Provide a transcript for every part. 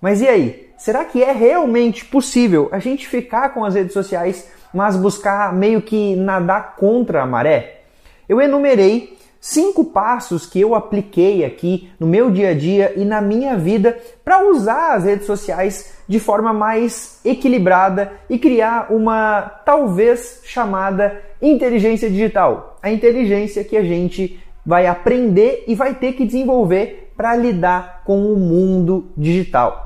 Mas e aí? Será que é realmente possível a gente ficar com as redes sociais, mas buscar meio que nadar contra a maré? Eu enumerei cinco passos que eu apliquei aqui no meu dia a dia e na minha vida para usar as redes sociais de forma mais equilibrada e criar uma talvez chamada inteligência digital. A inteligência que a gente vai aprender e vai ter que desenvolver para lidar com o mundo digital.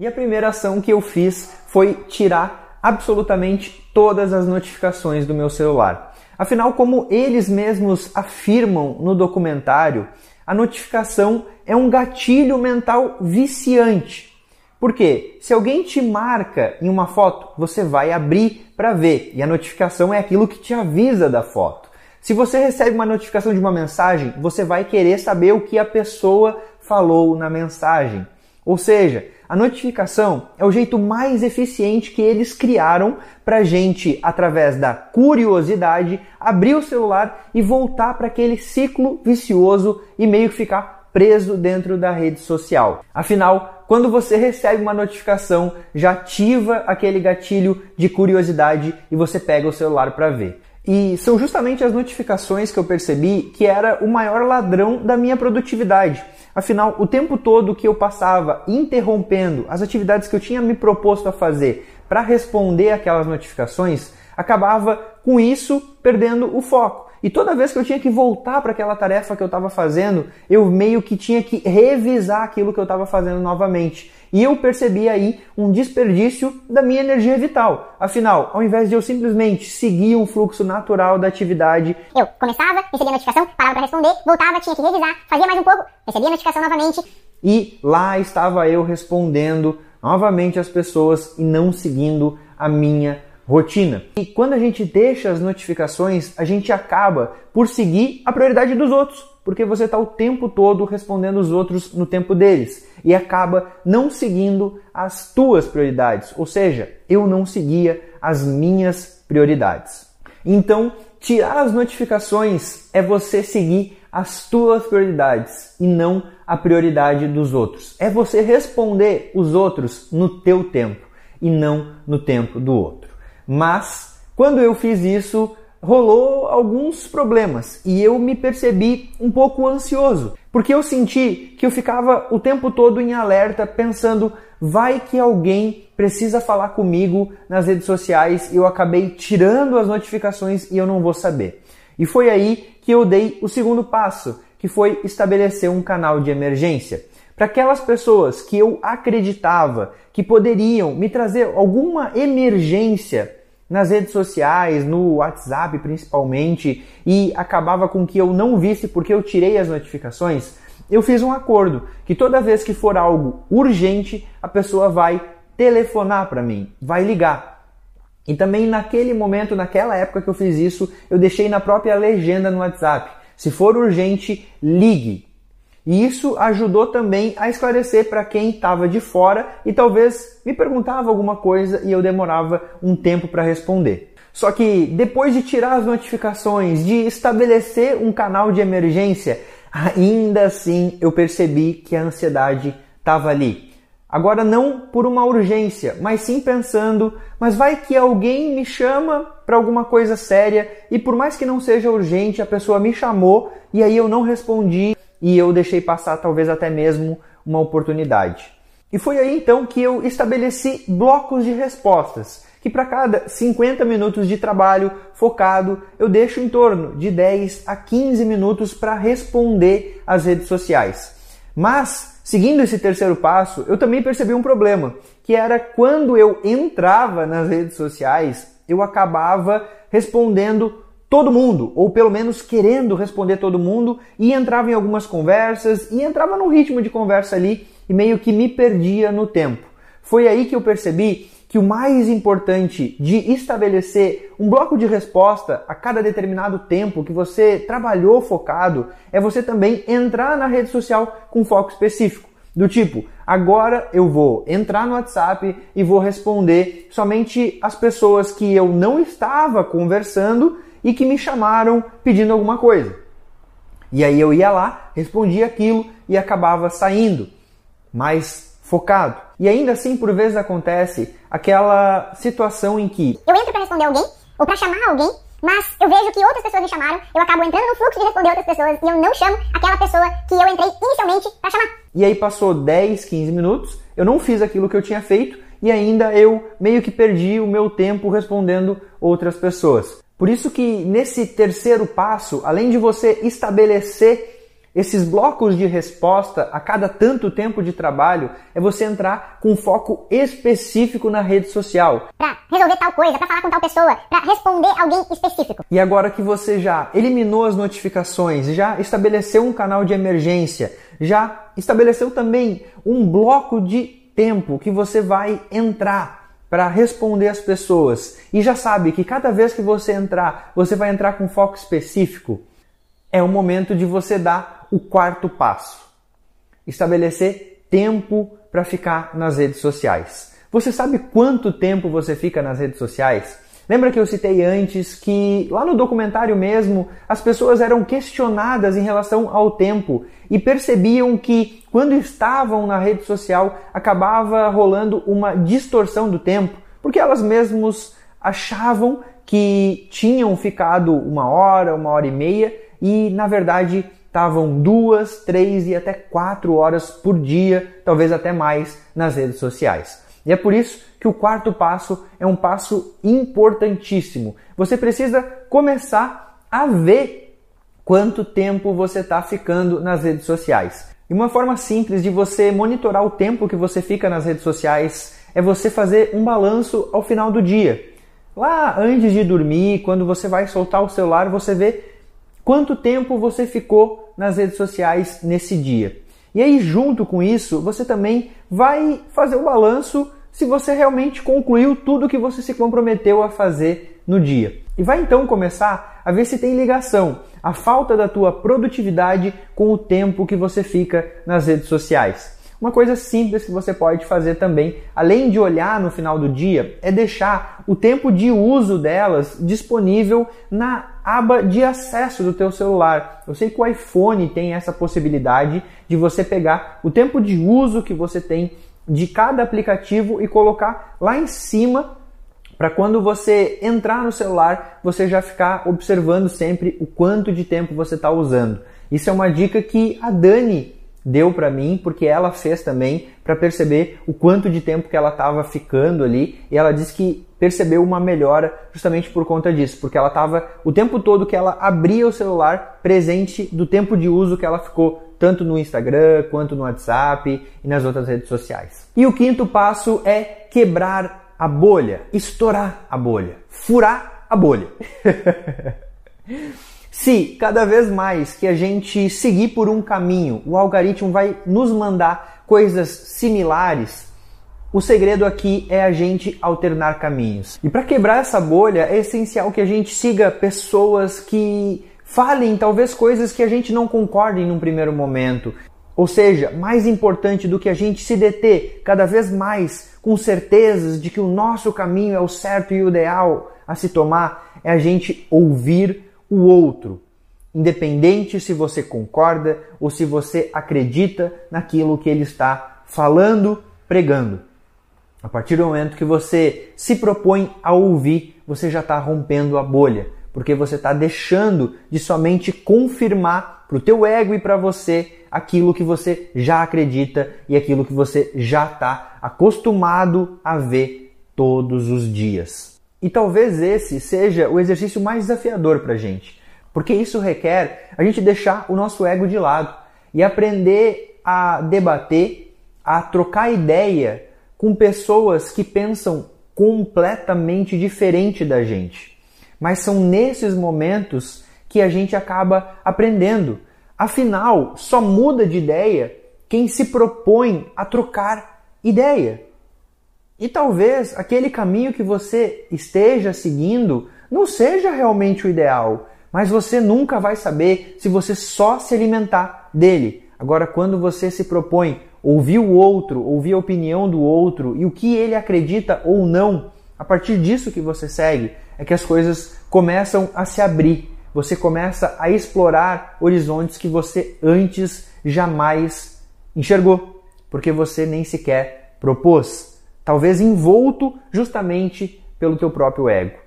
E a primeira ação que eu fiz foi tirar absolutamente todas as notificações do meu celular. Afinal, como eles mesmos afirmam no documentário, a notificação é um gatilho mental viciante. Por quê? Se alguém te marca em uma foto, você vai abrir para ver, e a notificação é aquilo que te avisa da foto. Se você recebe uma notificação de uma mensagem, você vai querer saber o que a pessoa falou na mensagem. Ou seja, a notificação é o jeito mais eficiente que eles criaram para gente, através da curiosidade, abrir o celular e voltar para aquele ciclo vicioso e meio que ficar preso dentro da rede social. Afinal, quando você recebe uma notificação, já ativa aquele gatilho de curiosidade e você pega o celular para ver. E são justamente as notificações que eu percebi que era o maior ladrão da minha produtividade Afinal, o tempo todo que eu passava interrompendo as atividades que eu tinha me proposto a fazer para responder aquelas notificações, acabava com isso perdendo o foco. E toda vez que eu tinha que voltar para aquela tarefa que eu estava fazendo, eu meio que tinha que revisar aquilo que eu estava fazendo novamente. E eu percebi aí um desperdício da minha energia vital. Afinal, ao invés de eu simplesmente seguir um fluxo natural da atividade, eu começava, recebia a notificação, parava para responder, voltava, tinha que revisar, fazia mais um pouco, recebia a notificação novamente. E lá estava eu respondendo novamente as pessoas e não seguindo a minha rotina. E quando a gente deixa as notificações, a gente acaba por seguir a prioridade dos outros porque você está o tempo todo respondendo os outros no tempo deles e acaba não seguindo as tuas prioridades, ou seja, eu não seguia as minhas prioridades. Então, tirar as notificações é você seguir as tuas prioridades e não a prioridade dos outros. É você responder os outros no teu tempo e não no tempo do outro. Mas quando eu fiz isso, rolou alguns problemas e eu me percebi um pouco ansioso, porque eu senti que eu ficava o tempo todo em alerta pensando, vai que alguém precisa falar comigo nas redes sociais e eu acabei tirando as notificações e eu não vou saber. E foi aí que eu dei o segundo passo, que foi estabelecer um canal de emergência. Para aquelas pessoas que eu acreditava que poderiam me trazer alguma emergência nas redes sociais, no WhatsApp principalmente, e acabava com que eu não visse porque eu tirei as notificações, eu fiz um acordo que toda vez que for algo urgente, a pessoa vai telefonar para mim, vai ligar. E também naquele momento, naquela época que eu fiz isso, eu deixei na própria legenda no WhatsApp. Se for urgente, ligue. E isso ajudou também a esclarecer para quem estava de fora e talvez me perguntava alguma coisa e eu demorava um tempo para responder. Só que depois de tirar as notificações, de estabelecer um canal de emergência, ainda assim eu percebi que a ansiedade estava ali. Agora não por uma urgência, mas sim pensando, mas vai que alguém me chama para alguma coisa séria e por mais que não seja urgente, a pessoa me chamou e aí eu não respondi e eu deixei passar talvez até mesmo uma oportunidade. E foi aí então que eu estabeleci blocos de respostas, que para cada 50 minutos de trabalho focado, eu deixo em torno de 10 a 15 minutos para responder às redes sociais. Mas, seguindo esse terceiro passo, eu também percebi um problema, que era quando eu entrava nas redes sociais, eu acabava respondendo todo mundo, ou pelo menos querendo responder todo mundo, e entrava em algumas conversas, e entrava num ritmo de conversa ali e meio que me perdia no tempo. Foi aí que eu percebi que o mais importante de estabelecer um bloco de resposta a cada determinado tempo que você trabalhou focado é você também entrar na rede social com foco específico. Do tipo, agora eu vou entrar no WhatsApp e vou responder somente as pessoas que eu não estava conversando e que me chamaram pedindo alguma coisa. E aí eu ia lá, respondia aquilo e acabava saindo. Mas focado. E ainda assim, por vezes acontece aquela situação em que eu entro para responder alguém ou para chamar alguém, mas eu vejo que outras pessoas me chamaram, eu acabo entrando no fluxo de responder outras pessoas e eu não chamo aquela pessoa que eu entrei inicialmente para chamar. E aí passou 10, 15 minutos, eu não fiz aquilo que eu tinha feito e ainda eu meio que perdi o meu tempo respondendo outras pessoas. Por isso que nesse terceiro passo, além de você estabelecer esses blocos de resposta a cada tanto tempo de trabalho é você entrar com foco específico na rede social. Para resolver tal coisa, para falar com tal pessoa, para responder alguém específico. E agora que você já eliminou as notificações, já estabeleceu um canal de emergência, já estabeleceu também um bloco de tempo que você vai entrar para responder as pessoas e já sabe que cada vez que você entrar, você vai entrar com foco específico, é o momento de você dar o quarto passo: estabelecer tempo para ficar nas redes sociais. Você sabe quanto tempo você fica nas redes sociais? Lembra que eu citei antes que lá no documentário mesmo as pessoas eram questionadas em relação ao tempo e percebiam que quando estavam na rede social acabava rolando uma distorção do tempo, porque elas mesmas achavam que tinham ficado uma hora, uma hora e meia e na verdade estavam duas, três e até quatro horas por dia, talvez até mais, nas redes sociais. E é por isso que o quarto passo é um passo importantíssimo. Você precisa começar a ver quanto tempo você está ficando nas redes sociais. E uma forma simples de você monitorar o tempo que você fica nas redes sociais é você fazer um balanço ao final do dia. Lá antes de dormir, quando você vai soltar o celular, você vê quanto tempo você ficou nas redes sociais nesse dia. E aí, junto com isso, você também vai fazer o balanço se você realmente concluiu tudo que você se comprometeu a fazer no dia. E vai então começar a ver se tem ligação a falta da tua produtividade com o tempo que você fica nas redes sociais. Uma coisa simples que você pode fazer também, além de olhar no final do dia, é deixar o tempo de uso delas disponível na aba de acesso do teu celular. Eu sei que o iPhone tem essa possibilidade de você pegar o tempo de uso que você tem de cada aplicativo e colocar lá em cima para quando você entrar no celular, você já ficar observando sempre o quanto de tempo você está usando. Isso é uma dica que a Dani deu para mim, porque ela fez também para perceber o quanto de tempo que ela estava ficando ali, e ela disse que percebeu uma melhora justamente por conta disso, porque ela estava o tempo todo que ela abria o celular presente do tempo de uso que ela ficou tanto no Instagram quanto no WhatsApp e nas outras redes sociais. E o quinto passo é quebrar a bolha, estourar a bolha, furar a bolha. Se cada vez mais que a gente seguir por um caminho, o algoritmo vai nos mandar coisas similares, o segredo aqui é a gente alternar caminhos. E para quebrar essa bolha, é essencial que a gente siga pessoas que falem talvez coisas que a gente não concorde em um primeiro momento. Ou seja, mais importante do que a gente se deter cada vez mais com certezas de que o nosso caminho é o certo e o ideal a se tomar, é a gente ouvir o outro, independente se você concorda ou se você acredita naquilo que ele está falando, pregando. A partir do momento que você se propõe a ouvir, você já está rompendo a bolha, porque você está deixando de somente confirmar para o teu ego e para você aquilo que você já acredita e aquilo que você já está acostumado a ver todos os dias. E talvez esse seja o exercício mais desafiador para a gente, porque isso requer a gente deixar o nosso ego de lado e aprender a debater, a trocar ideia com pessoas que pensam completamente diferente da gente. Mas são nesses momentos que a gente acaba aprendendo. Afinal, só muda de ideia quem se propõe a trocar ideia. E talvez aquele caminho que você esteja seguindo não seja realmente o ideal, mas você nunca vai saber se você só se alimentar dele. Agora, quando você se propõe ouvir o outro, ouvir a opinião do outro e o que ele acredita ou não, a partir disso que você segue, é que as coisas começam a se abrir. Você começa a explorar horizontes que você antes jamais enxergou, porque você nem sequer propôs, talvez envolto justamente pelo teu próprio ego.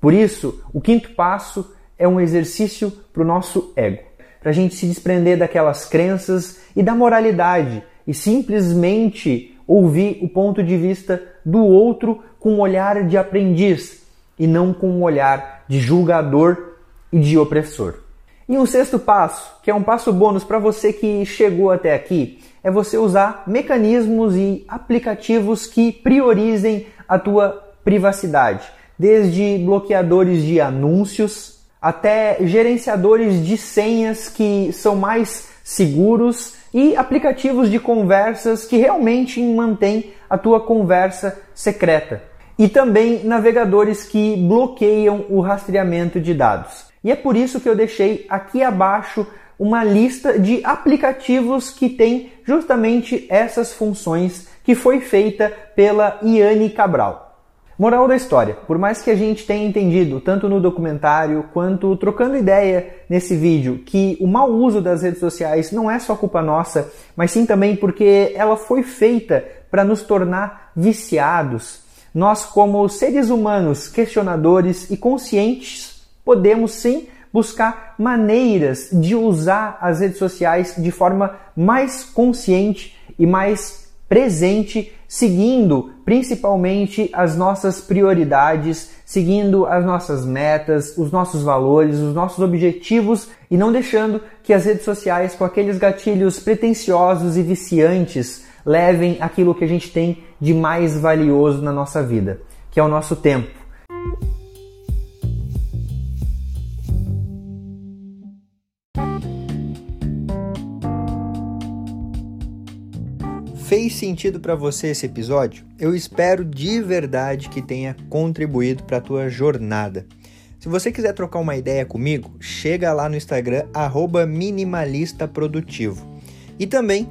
Por isso, o quinto passo é um exercício para o nosso ego, para a gente se desprender daquelas crenças e da moralidade e simplesmente ouvir o ponto de vista do outro com um olhar de aprendiz e não com um olhar de julgador e de opressor. E um sexto passo, que é um passo bônus para você que chegou até aqui, é você usar mecanismos e aplicativos que priorizem a tua privacidade, desde bloqueadores de anúncios até gerenciadores de senhas que são mais seguros e aplicativos de conversas que realmente mantêm a tua conversa secreta. E também navegadores que bloqueiam o rastreamento de dados. E é por isso que eu deixei aqui abaixo uma lista de aplicativos que tem justamente essas funções que foi feita pela Iane Cabral. Moral da história: por mais que a gente tenha entendido, tanto no documentário quanto trocando ideia nesse vídeo, que o mau uso das redes sociais não é só culpa nossa, mas sim também porque ela foi feita para nos tornar viciados. Nós, como seres humanos questionadores e conscientes, podemos sim buscar maneiras de usar as redes sociais de forma mais consciente e mais presente, seguindo principalmente as nossas prioridades, seguindo as nossas metas, os nossos valores, os nossos objetivos e não deixando que as redes sociais, com aqueles gatilhos pretensiosos e viciantes, levem aquilo que a gente tem de mais valioso na nossa vida, que é o nosso tempo. Fez sentido para você esse episódio? Eu espero de verdade que tenha contribuído para a tua jornada. Se você quiser trocar uma ideia comigo, chega lá no Instagram @minimalistaprodutivo. E também